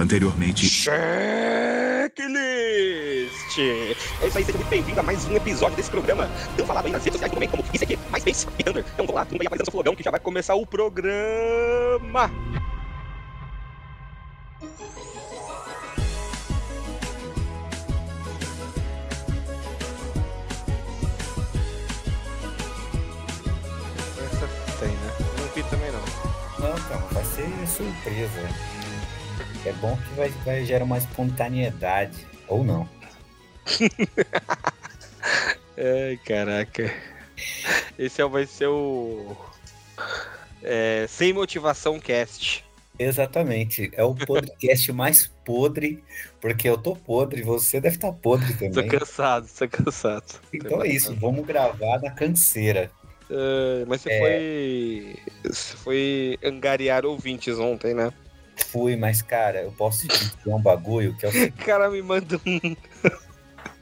Anteriormente. Checklist! É isso aí, seja muito bem-vindo a mais um episódio desse programa. Tão falado aí nas redes sociais também, como isso aqui, mais bem e Thunder. Então vamos lá, turma aí apresenta seu flogão que já vai começar o programa. Essa tem, né? Não vi também não. Não, então, vai ser surpresa. É bom que vai, vai gerar uma espontaneidade. Ou não. Ai, caraca. Esse é- vai ser o. é, Sem Motivação Cast. Exatamente. É o podcast mais podre, porque eu tô podre, você deve estar podre Tô também. cansado, tô cansado. Então é isso, vamos gravar na canseira. Ah, mas você É. foi. Você foi angariar ouvintes ontem, né? Fui, mas cara, eu posso te dizer um bagulho que é o cara me manda um.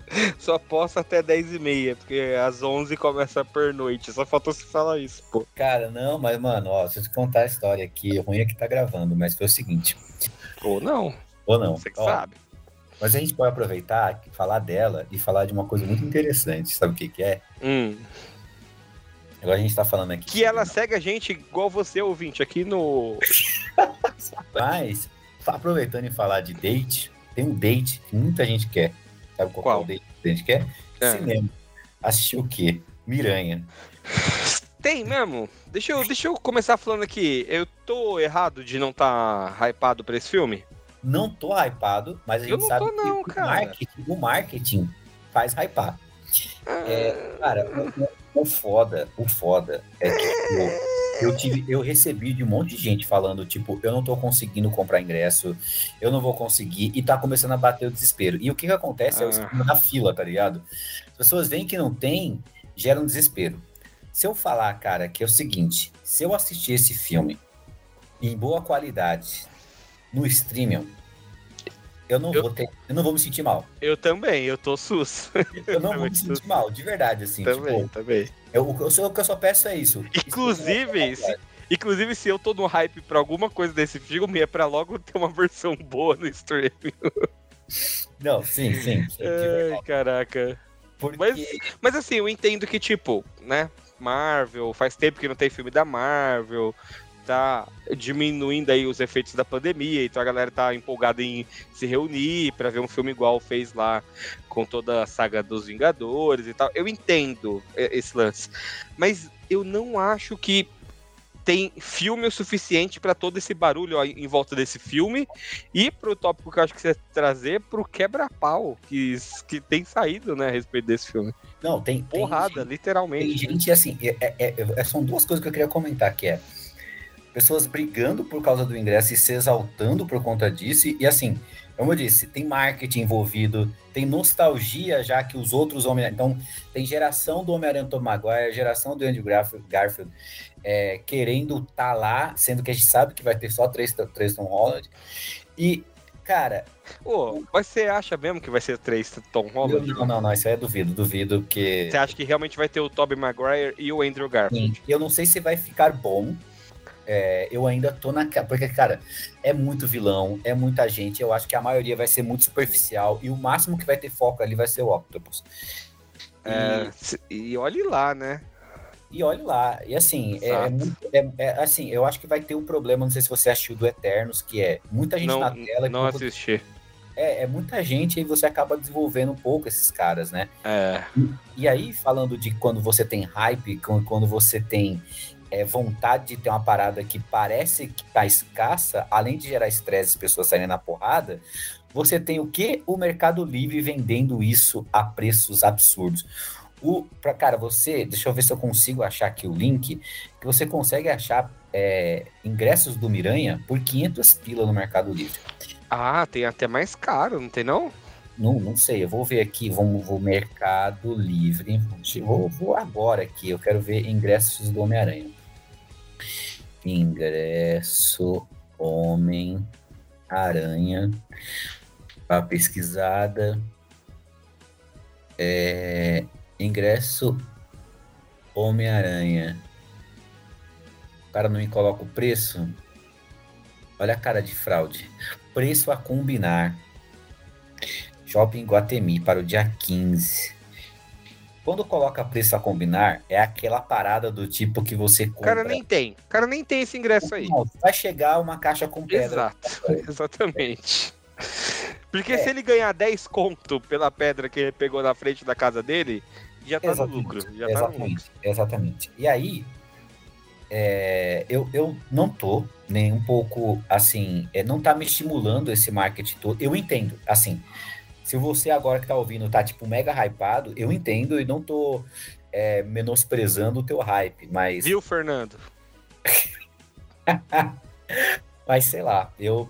Só posso até 10h30, porque às 11 começa a pernoite. Só faltou você falar isso, pô. Cara, não, mas mano, ó, se eu te contar a história aqui, o ruim é que tá gravando, mas foi o seguinte. Ou não, Ou não? você que Ó, sabe. Mas a gente pode aproveitar, falar dela e falar de uma coisa muito interessante. Sabe o que, que é? Hum. Agora a gente tá falando aqui. Que ela segue a gente igual você, ouvinte, aqui no. Mas, aproveitando em falar de date, tem um date que muita gente quer. Sabe qual, Qual? é o date que a gente quer? É. Cinema. Assistir o quê? Miranha. Tem mesmo? Deixa eu, deixa eu começar falando aqui. Eu tô errado de não tá hypado pra esse filme? Não tô hypado, mas a gente não sabe tô não, que cara. O, marketing, o marketing faz hypar. É, cara, o, foda, o foda é que tipo, eu tive, eu recebi de um monte de gente falando, tipo, eu não tô conseguindo comprar ingresso, eu não vou conseguir, e tá começando a bater o desespero. E o que que acontece é o Ah. esquema da fila, tá ligado? As pessoas veem que não tem, gera um desespero. Se eu falar, cara, que é o seguinte, se eu assistir esse filme em boa qualidade no streaming, eu não Eu- vou ter, eu não vou me sentir mal. Eu também, eu tô sus. Eu não vou também me sentir mal, de verdade, assim. também, Tipo, também. eu, o que eu só peço é isso. Inclusive, se, inclusive, se eu tô no hype pra alguma coisa desse filme, é pra logo ter uma versão boa no stream. Não, sim, sim. Ai, caraca. Porque Mas, mas assim, eu entendo que, tipo, né? Marvel, faz tempo que não tem filme da Marvel, tá diminuindo aí os efeitos da pandemia, então a galera tá empolgada em se reunir pra ver um filme igual fez lá com toda a saga dos Vingadores e tal. Eu entendo é, esse lance, mas eu não acho que tem filme o suficiente pra todo esse barulho ó, em volta desse filme e pro tópico que eu acho que você trazer pro quebra-pau que, que tem saído, né, a respeito desse filme. não, tem, tem Porrada, Tem literalmente. gente assim, é- é- é- são duas coisas que eu queria comentar, que é pessoas brigando por causa do ingresso e se exaltando por conta disso, e assim, como eu disse, tem marketing envolvido, tem nostalgia já que os outros Homem então tem geração do Homem-Aranha Tom Maguire, geração do Andrew Garfield, é, querendo estar lá, sendo que a gente sabe que vai ter só três, três Tom Holland, e, cara, Pô, mas você acha mesmo que vai ser três Tom Holland? não, não, não, isso aí é duvido, duvido, porque... Você acha que realmente vai ter o Tobey Maguire e o Andrew Garfield? Sim, eu não sei se vai ficar bom. É, eu ainda tô na. Porque, cara, é muito vilão, é muita gente. Eu acho que a maioria vai ser muito superficial. E o máximo que vai ter foco ali vai ser o Octopus. É, e olhe lá, né? E, e olha lá. E assim, é, é muito- é- é, assim, eu acho que vai ter um problema. Não sei se você assistiu do Eternos, que é muita gente Não, na tela. que não pouco- assisti. é, é muita gente e você acaba desenvolvendo um pouco esses caras, né? É, E aí, falando de quando você tem hype, quando você tem é, vontade de ter uma parada que parece que tá escassa, além de gerar estresse e pessoas saírem na porrada, você tem o que? O Mercado Livre vendendo isso a preços absurdos. O, pra, cara, você, deixa eu ver se eu consigo achar aqui o link, que você consegue achar é, ingressos do Miranha por 500 pila no Mercado Livre. Ah, tem até mais caro, não tem não? Não, não sei, eu vou ver aqui, vamos vou Mercado Livre. Vou, vou agora aqui, eu quero ver ingressos do Homem-Aranha. Ingresso Homem-Aranha. A pesquisada. É, ingresso Homem-Aranha. O cara não me coloca o preço? Olha a cara de fraude. Preço a combinar. Shopping Guatemi para o dia 15. Quando coloca preço a combinar, é aquela parada do tipo que você compra. O cara nem tem. O cara nem tem esse ingresso aí. Não, vai chegar uma caixa com pedra. Exato, exatamente. Porque é. se ele ganhar 10 conto pela pedra que ele pegou na frente da casa dele, já tá exatamente, no lucro. Já exatamente, tá no lucro. exatamente. E aí, é, eu, eu não tô nem um pouco assim, é, não tá me estimulando esse marketing todo. Eu entendo, assim, se você agora que tá ouvindo tá tipo mega hypado, eu entendo e não tô é, menosprezando o teu hype, mas. Viu, Fernando? mas sei lá, eu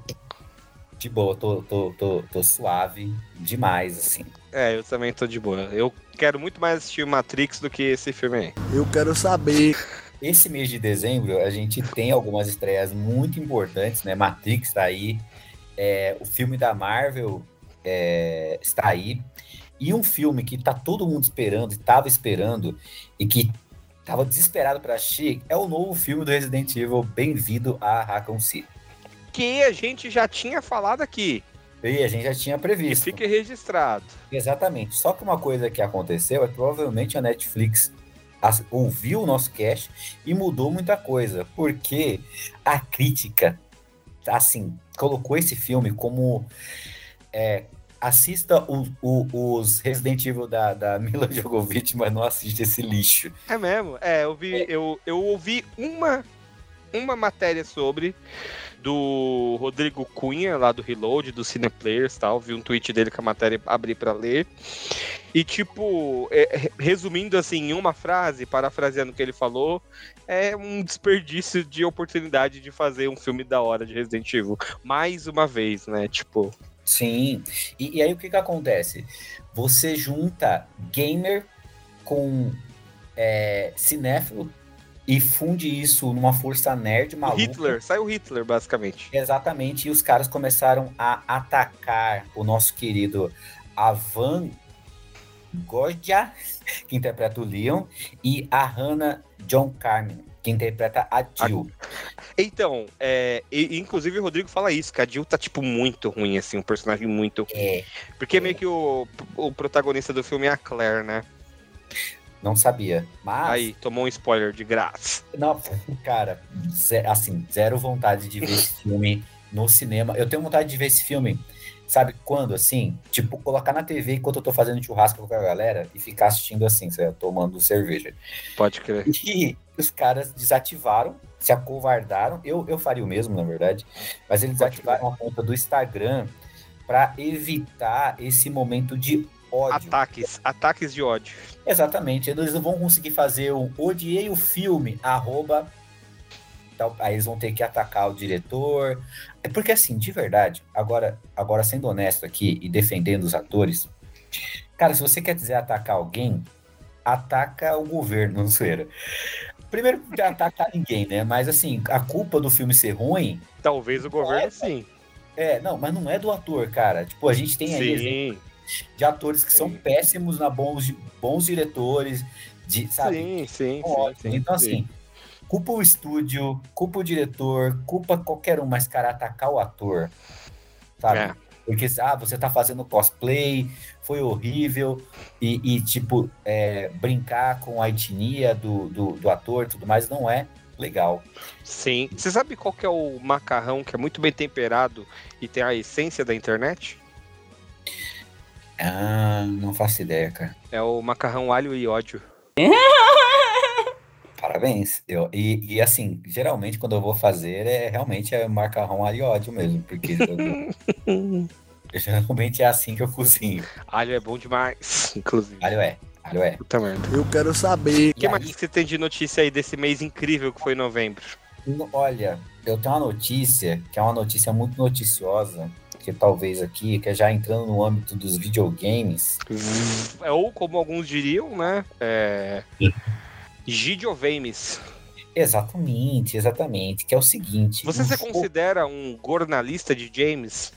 de boa, tô, tô, tô, tô suave demais, assim. É, eu também tô de boa. Eu quero muito mais assistir Matrix do que esse filme aí. Eu quero saber. Esse mês de dezembro, a gente tem algumas estreias muito importantes, né? Matrix tá aí, é, o filme da Marvel é, está aí, e um filme que tá todo mundo esperando, estava esperando, e que tava desesperado para assistir, é o novo filme do Resident Evil, Bem-vindo a Raccoon City que a gente já tinha falado aqui. E a gente já tinha previsto. Que fique registrado. Exatamente. Só que uma coisa que aconteceu é que provavelmente a Netflix ouviu o nosso cast e mudou muita coisa, porque a crítica, assim, colocou esse filme como é, assista o, o, os Resident Evil da, da Mila Jovovich, mas não assiste esse lixo. É mesmo? É, eu vi, é. Eu, eu ouvi uma, uma matéria sobre do Rodrigo Cunha, lá do Reload, do Cineplayers e tal. Vi um tweet dele com a matéria abri para ler. E, tipo, é, resumindo assim, em uma frase, parafraseando o que ele falou, é um desperdício de oportunidade de fazer um filme da hora de Resident Evil. Mais uma vez, né? Tipo. Sim. E, e aí o que que acontece? Você junta gamer com é, cinéfilo e funde isso numa força nerd maluca. Hitler, saiu Hitler, basicamente. Exatamente, e os caras começaram a atacar o nosso querido Avan Gordia, que interpreta o Leon, e a Hannah John Carmen, que interpreta a Jill. Então, é, e, inclusive o Rodrigo fala isso, que a Jill tá, tipo, muito ruim, assim, um personagem muito ruim. É, Porque é. meio que o, o protagonista do filme é a Claire, né? Não sabia. Mas. Aí, tomou um spoiler de graça. Não, cara, assim, zero vontade de ver esse filme no cinema. Eu tenho vontade de ver esse filme, sabe quando, assim? Tipo, colocar na TV enquanto eu tô fazendo churrasco com a galera e ficar assistindo assim, você tomando cerveja. Pode crer. E os caras desativaram, se acovardaram. Eu, eu faria o mesmo, na verdade. Mas eles desativaram a conta do Instagram para evitar esse momento de ódio. Ataques, ataques de ódio. Exatamente. Eles não vão conseguir fazer o odiei o filme, arroba. Então, aí eles vão ter que atacar o diretor. É porque, assim, de verdade, agora, agora sendo honesto aqui e defendendo os atores, cara, se você quer dizer atacar alguém, ataca o governo, não sei. Primeiro, atacar ninguém, né? Mas, assim, a culpa do filme ser ruim. Talvez o governo, é, sim. É, não, mas não é do ator, cara. Tipo, a gente tem aí. Sim de atores que são péssimos na bons, bons diretores, de, sabe? Sim, sim, sim, Então, sim. assim, culpa o estúdio, culpa o diretor, culpa qualquer um, mas, cara, atacar o ator, sabe? É. Porque, ah, você tá fazendo cosplay, foi horrível, e, e tipo, é, brincar com a etnia do, do, do ator e tudo mais não é legal. Sim. Você sabe qual que é o macarrão que é muito bem temperado e tem a essência da internet? Ah, não faço ideia, cara. É o macarrão alho e ódio. Parabéns. Eu, e, e assim, geralmente quando eu vou fazer é realmente é macarrão alho e ódio mesmo, porque eu, geralmente é assim que eu cozinho. Alho é bom demais, inclusive. Alho é. Alho é. Puta merda. Eu quero saber. O que mais você tem de notícia aí desse mês incrível que foi novembro? Olha, eu tenho uma notícia que é uma notícia muito noticiosa que talvez aqui, que é já entrando no âmbito dos videogames. É, ou como alguns diriam, né? É... Gidiovames. Exatamente, exatamente. Que é o seguinte. Você se considera um jornalista de James?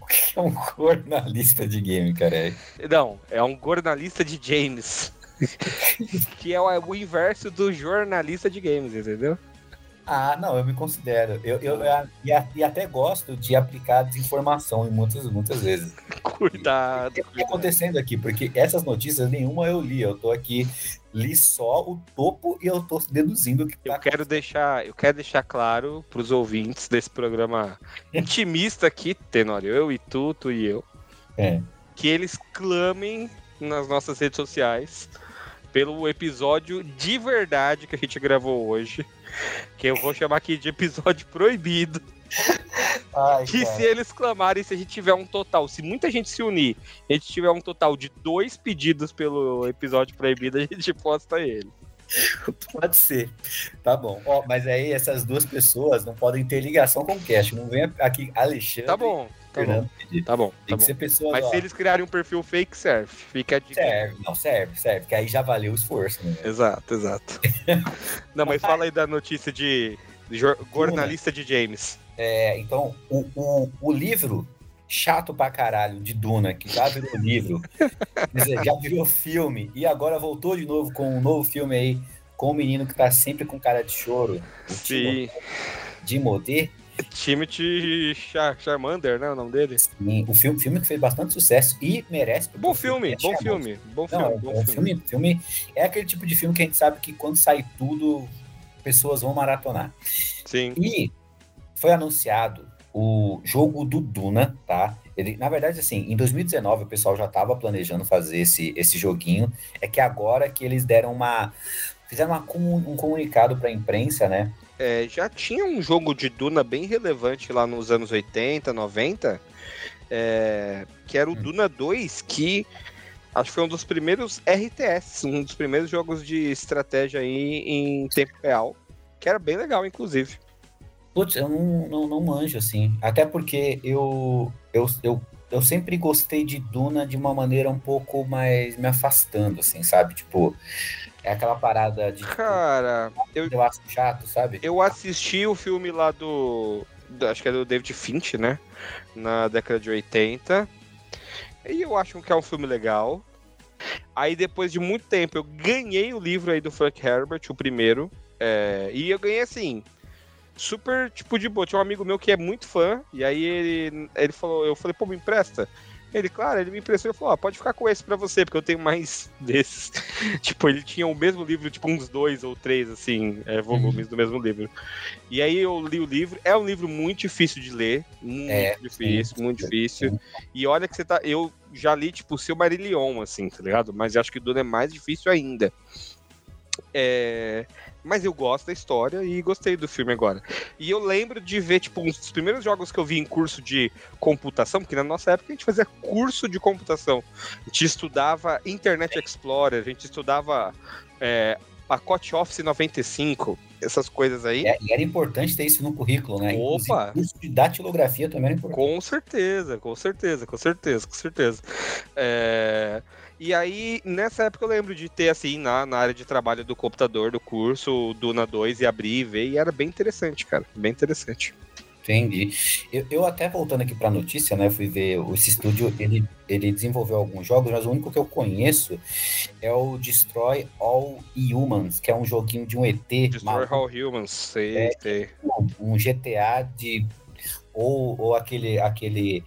O que é um jornalista de game, cara? Não, é um jornalista de James. que é o inverso do jornalista de games, entendeu? Ah, não, eu me considero. Eu, eu, eu- e, a- e até gosto de aplicar desinformação em muitas, muitas vezes. Cuidado, O que está acontecendo aqui? Porque essas notícias nenhuma eu li. Eu tô aqui, li só o topo e eu tô deduzindo o que Eu tá quero deixar, eu quero deixar claro pros ouvintes desse programa intimista aqui, Tenório, eu e tu, tu e eu, É. que eles clamem nas nossas redes sociais pelo episódio de verdade que a gente gravou hoje, que eu vou chamar aqui de episódio proibido. Ai, Que cara. se eles clamarem, se a gente tiver um total, se muita gente se unir, a gente tiver um total de dois pedidos pelo episódio proibido, a gente posta ele. Pode ser. Tá bom. Ó, mas aí essas duas pessoas não podem ter ligação com o cast. Não vem aqui Alexandre Tá bom, tá bom, tá bom. Tem Tá que bom. ser pessoas. Mas se eles criarem um perfil fake, serve. Fica dica. Serve, não, serve, serve. Que aí já valeu o esforço, né? Exato, exato. Não, mas fala aí da notícia de, de jor- jornalista de James. É, então, o, o, o livro chato pra caralho de Duna, que já virou livro, já virou filme, e agora voltou de novo com um novo filme aí, com o menino que tá sempre com cara de choro, Sim. Timothy. Timothy Char Charmander, né? O nome dele? Sim, o filme, filme que fez bastante sucesso e merece. Bom filme, é bom filme. Bom Não, filme, é bom um filme. filme, filme. É aquele tipo de filme que a gente sabe que quando sai tudo, pessoas vão maratonar. Sim. E foi anunciado o jogo do Duna, tá? Ele, na verdade, assim, em 2019 o pessoal já estava planejando fazer esse, esse joguinho. É que agora que eles deram uma. Fizeram uma um comunicado para a imprensa, né? É, já tinha um jogo de Duna bem relevante lá nos anos 80, 90, é, que era o Hum. Duna 2, que acho que foi um dos primeiros RTS, um dos primeiros jogos de estratégia aí em tempo real, que era bem legal, inclusive. Putz, eu não, não, não manjo, assim. Até porque eu, eu, eu, eu sempre gostei de Duna de uma maneira um pouco mais me afastando, assim, sabe? Tipo, é aquela parada de. Cara, eu, Eu acho chato, sabe? eu assisti o filme lá do, Acho que é do David Finch, né? Na década de 80. E eu acho que é um filme legal. Aí depois de muito tempo eu ganhei o livro aí do Frank Herbert, o primeiro. é, e eu ganhei assim. Super, tipo, de boa. Tinha um amigo meu que é muito fã. E aí ele, ele falou, eu falei, pô, me empresta. Ele, claro, ele me emprestou e falou, ó, pode ficar com esse pra você, porque eu tenho mais desses. tipo, ele tinha o mesmo livro, tipo, uns dois ou três, assim, é, volumes do mesmo livro. E aí eu li o livro. É um livro muito difícil de ler. Muito É, difícil, sim. muito difícil. E olha que você tá. Eu já li, tipo, o seu Marillion, assim, tá ligado? Mas acho que o Duna é mais difícil ainda. É, Mas eu gosto da história e gostei do filme agora. E eu lembro de ver, tipo, um dos primeiros jogos que eu vi em curso de computação, porque na nossa época a gente fazia curso de computação. A gente estudava Internet Explorer, a gente estudava é, pacote Office 95, essas coisas aí. É, e era importante ter isso no currículo, né? Opa! curso de datilografia também era importante. Com certeza, com certeza, com certeza, com certeza. É, E aí, nessa época eu lembro de ter, assim, na, na área de trabalho do computador, do curso, o Duna 2 e abrir e ver, e era bem interessante, cara, bem interessante. Entendi. Eu, eu até voltando aqui para a notícia, né? Fui ver esse estúdio, ele, ele desenvolveu alguns jogos, mas o único que eu conheço é o Destroy All Humans, que é um joguinho de um ET, Destroy All Humans, sei, É. sei. um GTA de ou, ou aquele aquele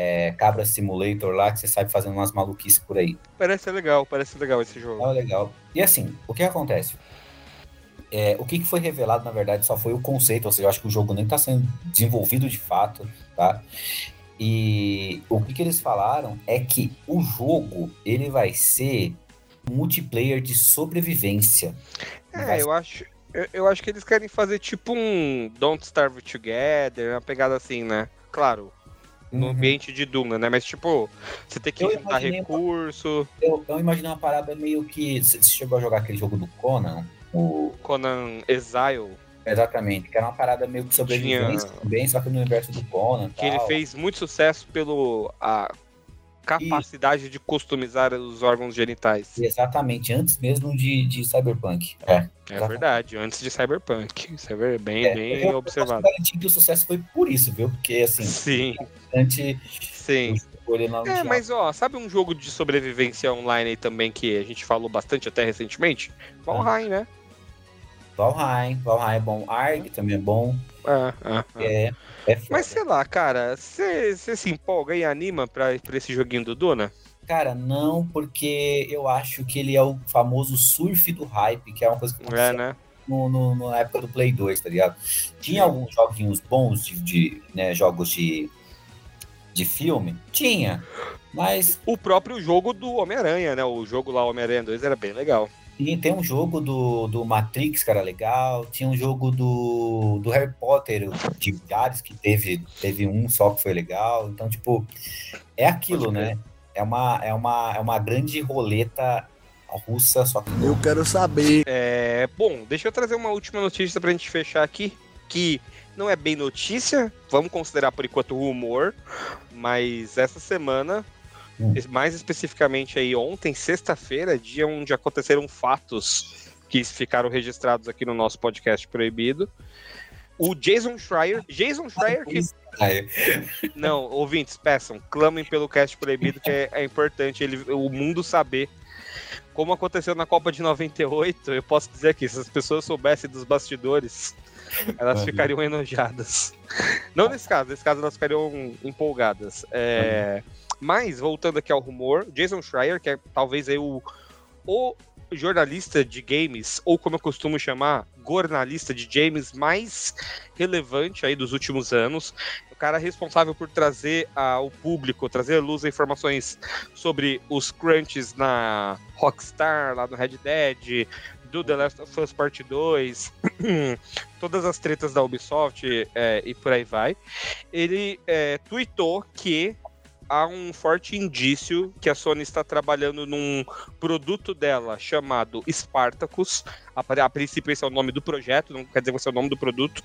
é, Cabra Simulator lá que você sabe fazendo umas maluquices por aí. Parece legal, parece legal esse jogo. É legal. E assim, o que acontece? É, o que, que foi revelado, na verdade, só foi o conceito, ou seja, eu acho que o jogo nem está sendo desenvolvido de fato, tá? E o que, que eles falaram é que o jogo ele vai ser multiplayer de sobrevivência. Vai É, eu acho, eu, eu acho que eles querem fazer tipo um Don't Starve Together, uma pegada assim, né? Claro, no Uhum. ambiente de Duna, né? Mas tipo, você tem que Eu juntar recurso, Eu, eu imaginei uma parada meio que. Você chegou a jogar aquele jogo do Conan? O, Conan Exile, exatamente, que era uma parada meio que sobrevivência Tinha- também, só que no universo do Conan. que ele tal. fez muito sucesso pelo a capacidade de customizar os órgãos genitais. Exatamente, antes mesmo de, de Cyberpunk. É. É verdade, antes de Cyberpunk. Isso é bem, É, bem eu, observado. Eu que o sucesso foi por isso, viu? Porque, assim, Sim, antes sim. É, mas ó, sabe um jogo de sobrevivência online aí também que a gente falou bastante até recentemente? Valheim, né? Valheim, Valheim é bom. Arg também é bom. Ah, ah, ah. É, é. Mas sei lá, cara, você se empolga e anima pra, pra esse joguinho do Duna? Cara, não, porque eu acho que ele é o famoso surf do hype, que é uma coisa que É, aconteceu né? no, no- na época do Play 2, tá ligado? Tinha alguns joguinhos bons de, de, né, jogos de, de filme? Tinha. Mas O próprio jogo do Homem-Aranha, né? O jogo lá, Homem-Aranha 2, era bem legal. Tem, tem um jogo do, do Matrix, que era legal. Tinha um jogo do, do Harry Potter, de vários que teve, teve um só que foi legal. Então, tipo, é aquilo, né? É uma, é, uma, é uma grande roleta russa, só que Eu quero saber. É, bom, deixa eu trazer uma última notícia pra gente fechar aqui, que não é bem notícia, vamos considerar por enquanto rumor, mas essa semana, Hum. mais especificamente aí ontem, sexta-feira, dia onde aconteceram fatos que ficaram registrados aqui no nosso podcast proibido. O Jason Schreier, Jason Schreier que não, ouvintes, peçam, clamem pelo cast proibido, que é, é importante ele, o mundo saber. Como aconteceu na Copa de 98, eu posso dizer aqui, se as pessoas soubessem dos bastidores, elas ficariam enojadas. Não nesse caso, nesse caso elas ficariam empolgadas. É, Mas, voltando aqui ao rumor, Jason Schreier, que é talvez aí o, o jornalista de games, ou como eu costumo chamar, jornalista de games mais relevante aí dos últimos anos. O cara responsável por trazer ao público, trazer à luz informações sobre os crunches na Rockstar, lá no Red Dead, do The Last of Us Part 2, todas as tretas da Ubisoft é, e por aí vai. Ele é, tweetou que há um forte indício que a Sony está trabalhando num produto dela chamado Spartacus. A, a princípio, esse é o nome do projeto, não quer dizer que é o nome do produto,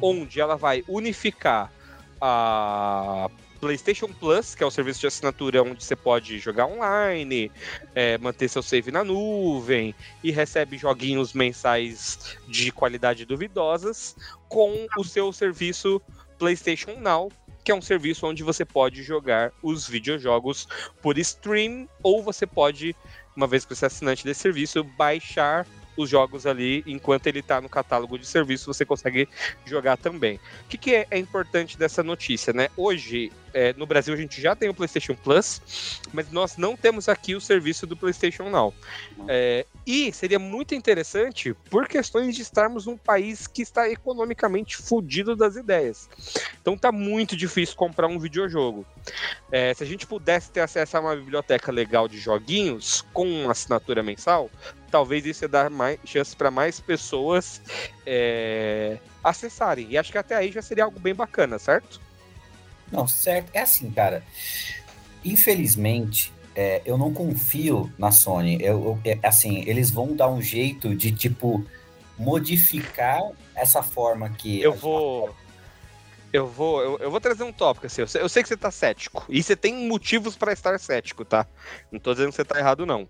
onde ela vai unificar a PlayStation Plus, que é o serviço de assinatura onde você pode jogar online, é, manter seu save na nuvem e recebe joguinhos mensais de qualidade duvidosas, com o seu serviço PlayStation Now, que é um serviço onde você pode jogar os videojogos por stream, ou você pode, uma vez que você é assinante desse serviço, baixar os jogos ali enquanto ele está no catálogo de serviço, você consegue jogar também. O que, que é, é importante dessa notícia, né? Hoje, é, no Brasil, a gente já tem o PlayStation Plus, mas nós não temos aqui o serviço do PlayStation Now. É, e seria muito interessante por questões de estarmos num país que está economicamente fudido das ideias. Então tá muito difícil comprar um videojogo. É, se a gente pudesse ter acesso a uma biblioteca legal de joguinhos com uma assinatura mensal, talvez isso ia dar mais chance para mais pessoas é, acessarem. E acho que até aí já seria algo bem bacana, certo? Não, certo. É assim, cara. Infelizmente, é, eu não confio na Sony. Eu, eu- é, assim, eles vão dar um jeito de, tipo, modificar essa forma que. Eu vou. Eu vou, eu, eu vou trazer um tópico assim. Eu sei, eu sei que você tá cético. E você tem motivos para estar cético, tá? Não tô dizendo que você tá errado, não.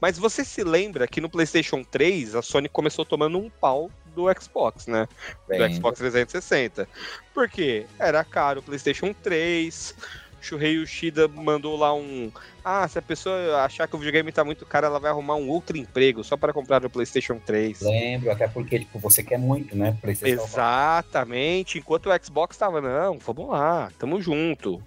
Mas você se lembra que no PlayStation 3 a Sony começou tomando um pau do Xbox, né? do Bem, Xbox 360. Por quê? Era caro o PlayStation 3. Shuhei Yoshida mandou lá um. Ah, se a pessoa achar que o videogame tá muito caro, ela vai arrumar um outro emprego só para comprar o PlayStation 3. Lembro, até porque, tipo, você quer muito, né? PlayStation Exatamente. Enquanto o Xbox tava, não, vamos lá, tamo junto.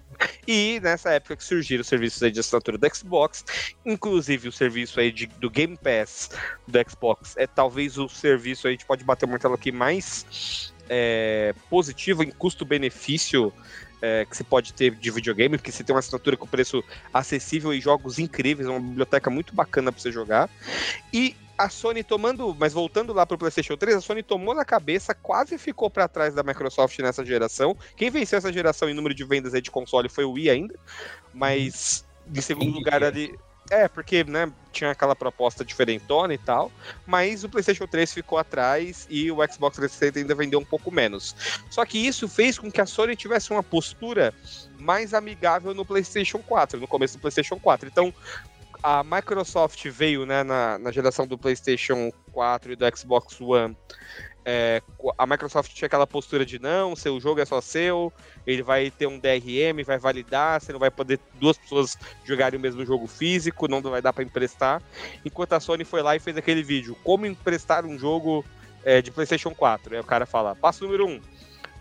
E nessa época que surgiram os serviços aí de assinatura do Xbox, inclusive o serviço aí de- do Game Pass do Xbox é talvez o serviço aí, a gente pode bater o martelo aqui mais é, positivo em custo-benefício é, que você pode ter de videogame, porque você tem uma assinatura com preço acessível e jogos incríveis, é uma biblioteca muito bacana para você jogar. E a Sony tomando, mas voltando lá pro PlayStation 3, a Sony tomou na cabeça, quase ficou para trás da Microsoft nessa geração. Quem venceu essa geração em número de vendas aí de console foi o Wii ainda, mas em segundo lugar ali é, porque, né, tinha aquela proposta diferentona e tal, mas o PlayStation 3 ficou atrás e o Xbox 360 ainda vendeu um pouco menos. Só que isso fez com que a Sony tivesse uma postura mais amigável no PlayStation 4, no começo do PlayStation 4. Então, a Microsoft veio, né, na, na geração do PlayStation 4 e do Xbox One. É, a Microsoft tinha aquela postura de não, seu jogo é só seu, ele vai ter um DRM, vai validar, você não vai poder duas pessoas jogarem o mesmo jogo físico, não vai dar para emprestar. Enquanto a Sony foi lá e fez aquele vídeo, como emprestar um jogo é, de PlayStation 4. Aí o cara fala: passo número 1.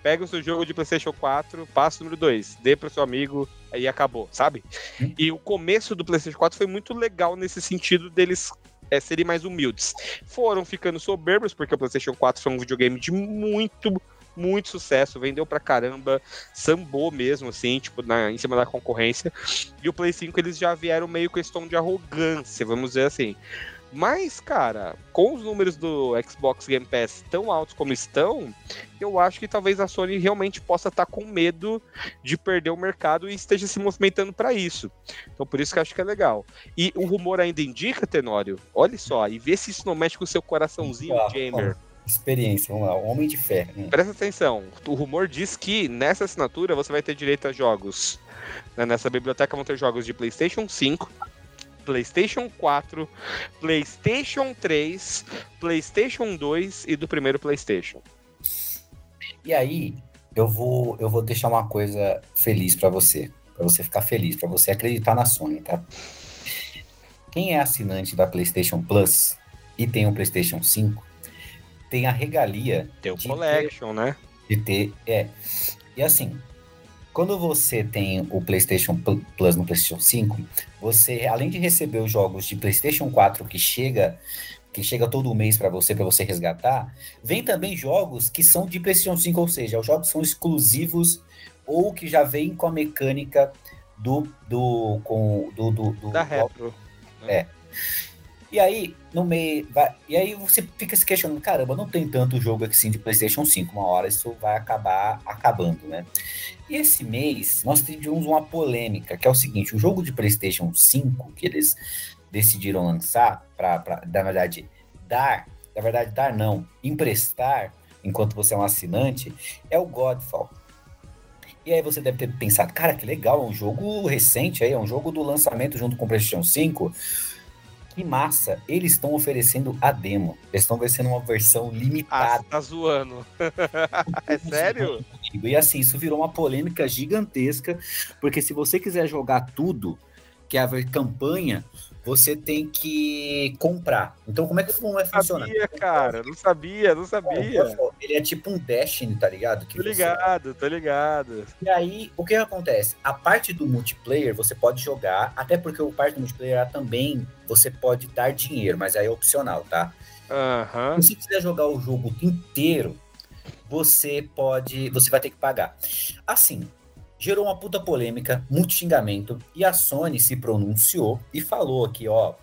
Pega o seu jogo de PlayStation 4, passo número 2, dê pro seu amigo, aí acabou, sabe? Hum. E o começo do PlayStation 4 foi muito legal nesse sentido deles é, serem mais humildes. Foram ficando soberbos, porque o PlayStation 4 foi um videogame de muito, muito sucesso, vendeu pra caramba, sambou mesmo, assim, tipo, na, em cima da concorrência. E o Play 5 eles já vieram meio com esse tom de arrogância, vamos dizer assim. Mas, cara, com os números do Xbox Game Pass tão altos como estão, eu acho que talvez a Sony realmente possa estar com medo de perder o mercado e esteja se movimentando para isso. Então, por isso que eu acho que é legal. E o rumor ainda indica, Tenório, olha só, e vê se isso não mexe com o seu coraçãozinho Ah, gamer. Experiência, vamos lá, Homem de Fé. Hum. Presta atenção, o rumor diz que nessa assinatura você vai ter direito a jogos. né? Nessa biblioteca vão ter jogos de PlayStation 5, PlayStation 4, PlayStation 3, PlayStation 2 e do primeiro PlayStation. E aí, eu vou, eu vou deixar uma coisa feliz pra você. Pra você ficar feliz, pra você acreditar na Sony, tá? Quem é assinante da PlayStation Plus e tem um PlayStation 5, tem a regalia de Collection, né? de ter. É. E assim, quando você tem o PlayStation Pl- Plus no PlayStation 5, você, além de receber os jogos de PlayStation 4 que chega que chega todo mês para você, para você resgatar, vem também jogos que são de PlayStation 5, ou seja, os jogos são exclusivos ou que já vêm com a mecânica do do com do, do, do- Da Retro. E aí, no meio. vai- e aí você fica se questionando, caramba, não tem tanto jogo assim de PlayStation 5. Uma hora isso vai acabar acabando, né? E esse mês nós tivemos uma polêmica, que é o seguinte: o jogo de PlayStation 5 que eles decidiram lançar, para, na verdade, dar, na verdade, dar não, emprestar, enquanto você é um assinante, é o Godfall. E aí você deve ter pensado, cara, que legal, é um jogo recente aí, é um jogo do lançamento junto com o PlayStation 5. Que massa! Eles estão oferecendo a demo. Eles estão oferecendo uma versão Ah, limitada. você tá zoando. é sério? E assim, isso virou uma polêmica gigantesca, porque se você quiser jogar tudo, que é a campanha, você tem que comprar. Então, como é que vai Não funcionar? sabia, cara. Não sabia, não sabia. Ele é tipo um Destiny, tá ligado? Que Tô você- ligado, tô ligado. E aí, o que acontece? A parte do multiplayer você pode jogar, até porque o parte do multiplayer também você pode dar dinheiro, mas aí é opcional, tá? Aham. Se você quiser jogar o jogo inteiro, você pode, você vai ter que pagar. Assim, gerou uma puta polêmica, muito xingamento, e a Sony se pronunciou e falou aqui, ó,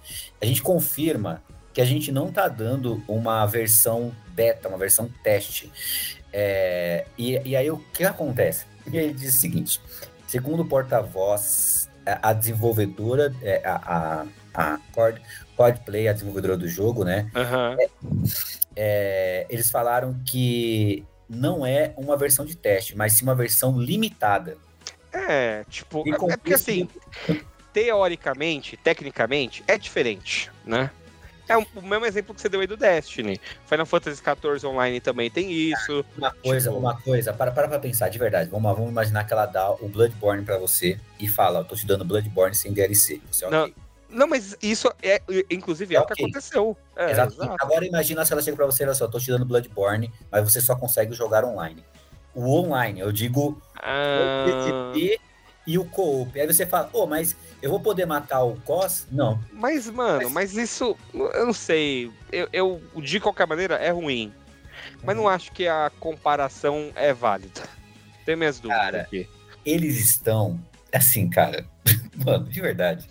a gente confirma que a gente não tá dando uma versão beta, uma versão teste. É, e, e aí o que acontece? E aí ele diz o seguinte: segundo o porta-voz, a, desenvolvedora, é, a, a, a Cord, Codplay, a desenvolvedora do jogo, né? Aham. é, eles falaram que não é uma versão de teste, mas sim uma versão limitada. É, tipo, é, é porque assim, teoricamente, tecnicamente, é diferente, né? É um- o mesmo exemplo que você deu aí do Destiny. Final Fantasy XIV Online também tem isso. Uma coisa, Tipo- uma coisa, para, para pra pensar, de verdade. Vamos vamos imaginar que ela dá o Bloodborne pra você e fala, eu tô te dando Bloodborne sem DLC. Você, Não, ok. Não, mas isso é, inclusive, é o que aconteceu. É, Exato. Agora imagina se ela chega pra você e fala assim, eu tô te dando Bloodborne, mas você só consegue jogar online. O online, eu digo Ah, o PCP e o co-op. Aí você fala, pô, mas eu vou poder matar o COS? Não. mas, mano, mas isso, eu não sei. Eu, eu, de qualquer maneira, é ruim. Mas não acho que a comparação é válida. Tem minhas dúvidas Cara, aqui. eles estão assim, cara. Mano, de verdade.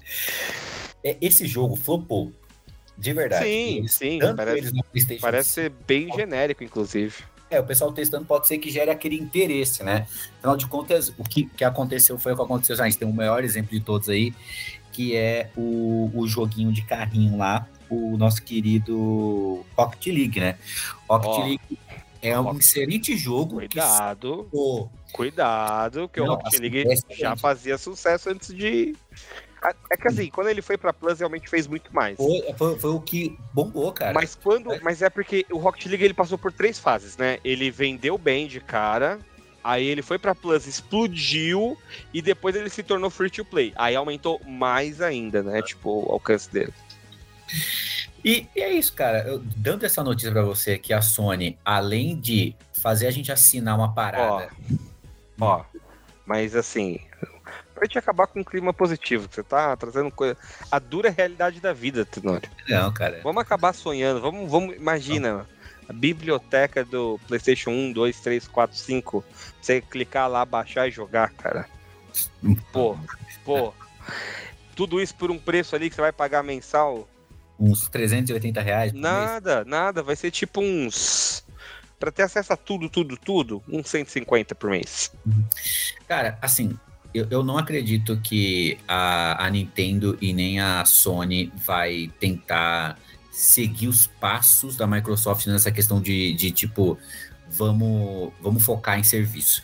É, Esse jogo flopou. De verdade. Sim, Eles- sim, parece- eles Parece ser bem genérico, inclusive. É, o pessoal testando pode ser que gere aquele interesse, né? Afinal de contas, o que, que aconteceu foi o que aconteceu. Já, a gente tem o maior exemplo de todos aí, que é o, o joguinho de carrinho lá, o nosso querido Rocket League, né? Rocket Ó. League é um Rocket- excelente jogo Cuidado, que cuidado, que o Não, Rocket assim, League é já fazia sucesso antes de. É que assim, quando ele foi pra Plus, realmente fez muito mais. Foi, foi, foi o que bombou, cara. Mas quando. É. Mas é porque o Rocket League ele passou por três fases, né? Ele vendeu bem de cara. Aí ele foi pra Plus, explodiu e depois ele se tornou free to play. Aí aumentou mais ainda, né? Tipo, o alcance dele. E, e é isso, cara. Eu, dando essa notícia pra você que a Sony, além de fazer a gente assinar uma parada. Ó, mas assim, pra gente acabar com um clima positivo, você tá trazendo coisa. A dura realidade da vida, Tenório. Não, cara. Vamos acabar sonhando, vamos, vamos. Imagina, a biblioteca do PlayStation 1, 2, 3, 4, 5. Você clicar lá, baixar e jogar, cara. Pô, pô. Tudo isso por um preço ali que você vai pagar mensal? Uns 380 reais por mês. Nada, nada. Vai ser tipo uns. Pra ter acesso a tudo, tudo, tudo, uns 150 por mês. Cara, assim, eu, eu não acredito que a, a Nintendo e nem a Sony vai tentar seguir os passos da Microsoft nessa questão de, de tipo, vamos, vamos focar em serviço.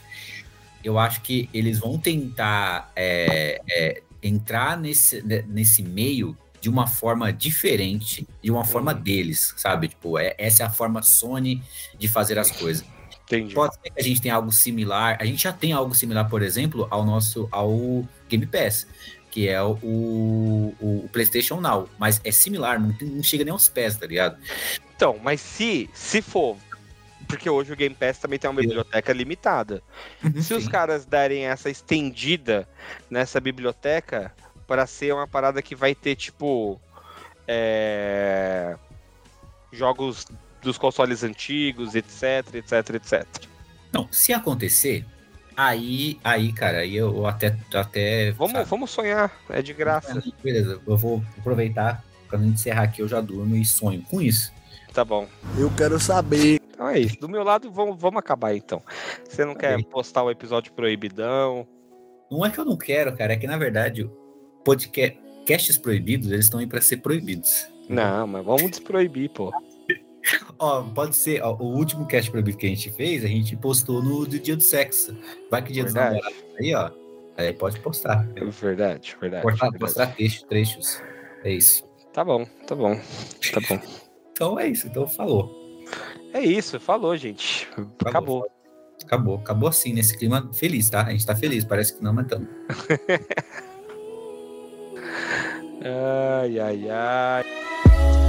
Eu acho que eles vão tentar é, é, entrar nesse, ne- nesse meio de uma forma diferente, de uma forma deles, sabe? Tipo, é, essa é a forma Sony de fazer as coisas. Entendi. Pode ser que a gente tenha algo similar. A gente já tem algo similar, por exemplo, ao nosso ao Game Pass, que é o, o, o PlayStation Now. Mas é similar, não, tem- não chega nem aos pés, tá ligado? Então, mas se, se for. Porque hoje o Game Pass também tem uma biblioteca limitada. Se os Sim. caras derem essa estendida nessa biblioteca para ser uma parada que vai ter, tipo. é, Jogos dos consoles antigos, etc, etc, etc. Não, se acontecer, aí, aí, cara, aí eu até. até Vamos, sabe? vamos sonhar, é de graça. Beleza, eu vou aproveitar. Quando a gente encerrar aqui, eu já durmo e sonho com isso. Tá bom. Eu quero saber. Então é isso. Do meu lado, vamos, vamos acabar então. Você não quer postar o episódio proibidão? Não é que eu não quero, cara, é que na verdade, podcast, casts proibidos, eles estão aí pra ser proibidos. Não, mas vamos desproibir, pô. Ó, pode ser, ó, o último cast proibido que a gente fez, a gente postou no do dia do sexo. Vai que dia dos Verdade. namorados aí, ó. Aí pode postar. É Verdade, verdade. Postar, verdade. postar textos, trechos. É isso. Tá bom, tá bom. Tá bom. Então é isso, então falou. É isso, falou, gente. Acabou. Acabou, acabou assim, nesse clima feliz, tá? A gente tá feliz, parece que não, mas estamos. Ai, ai, ai.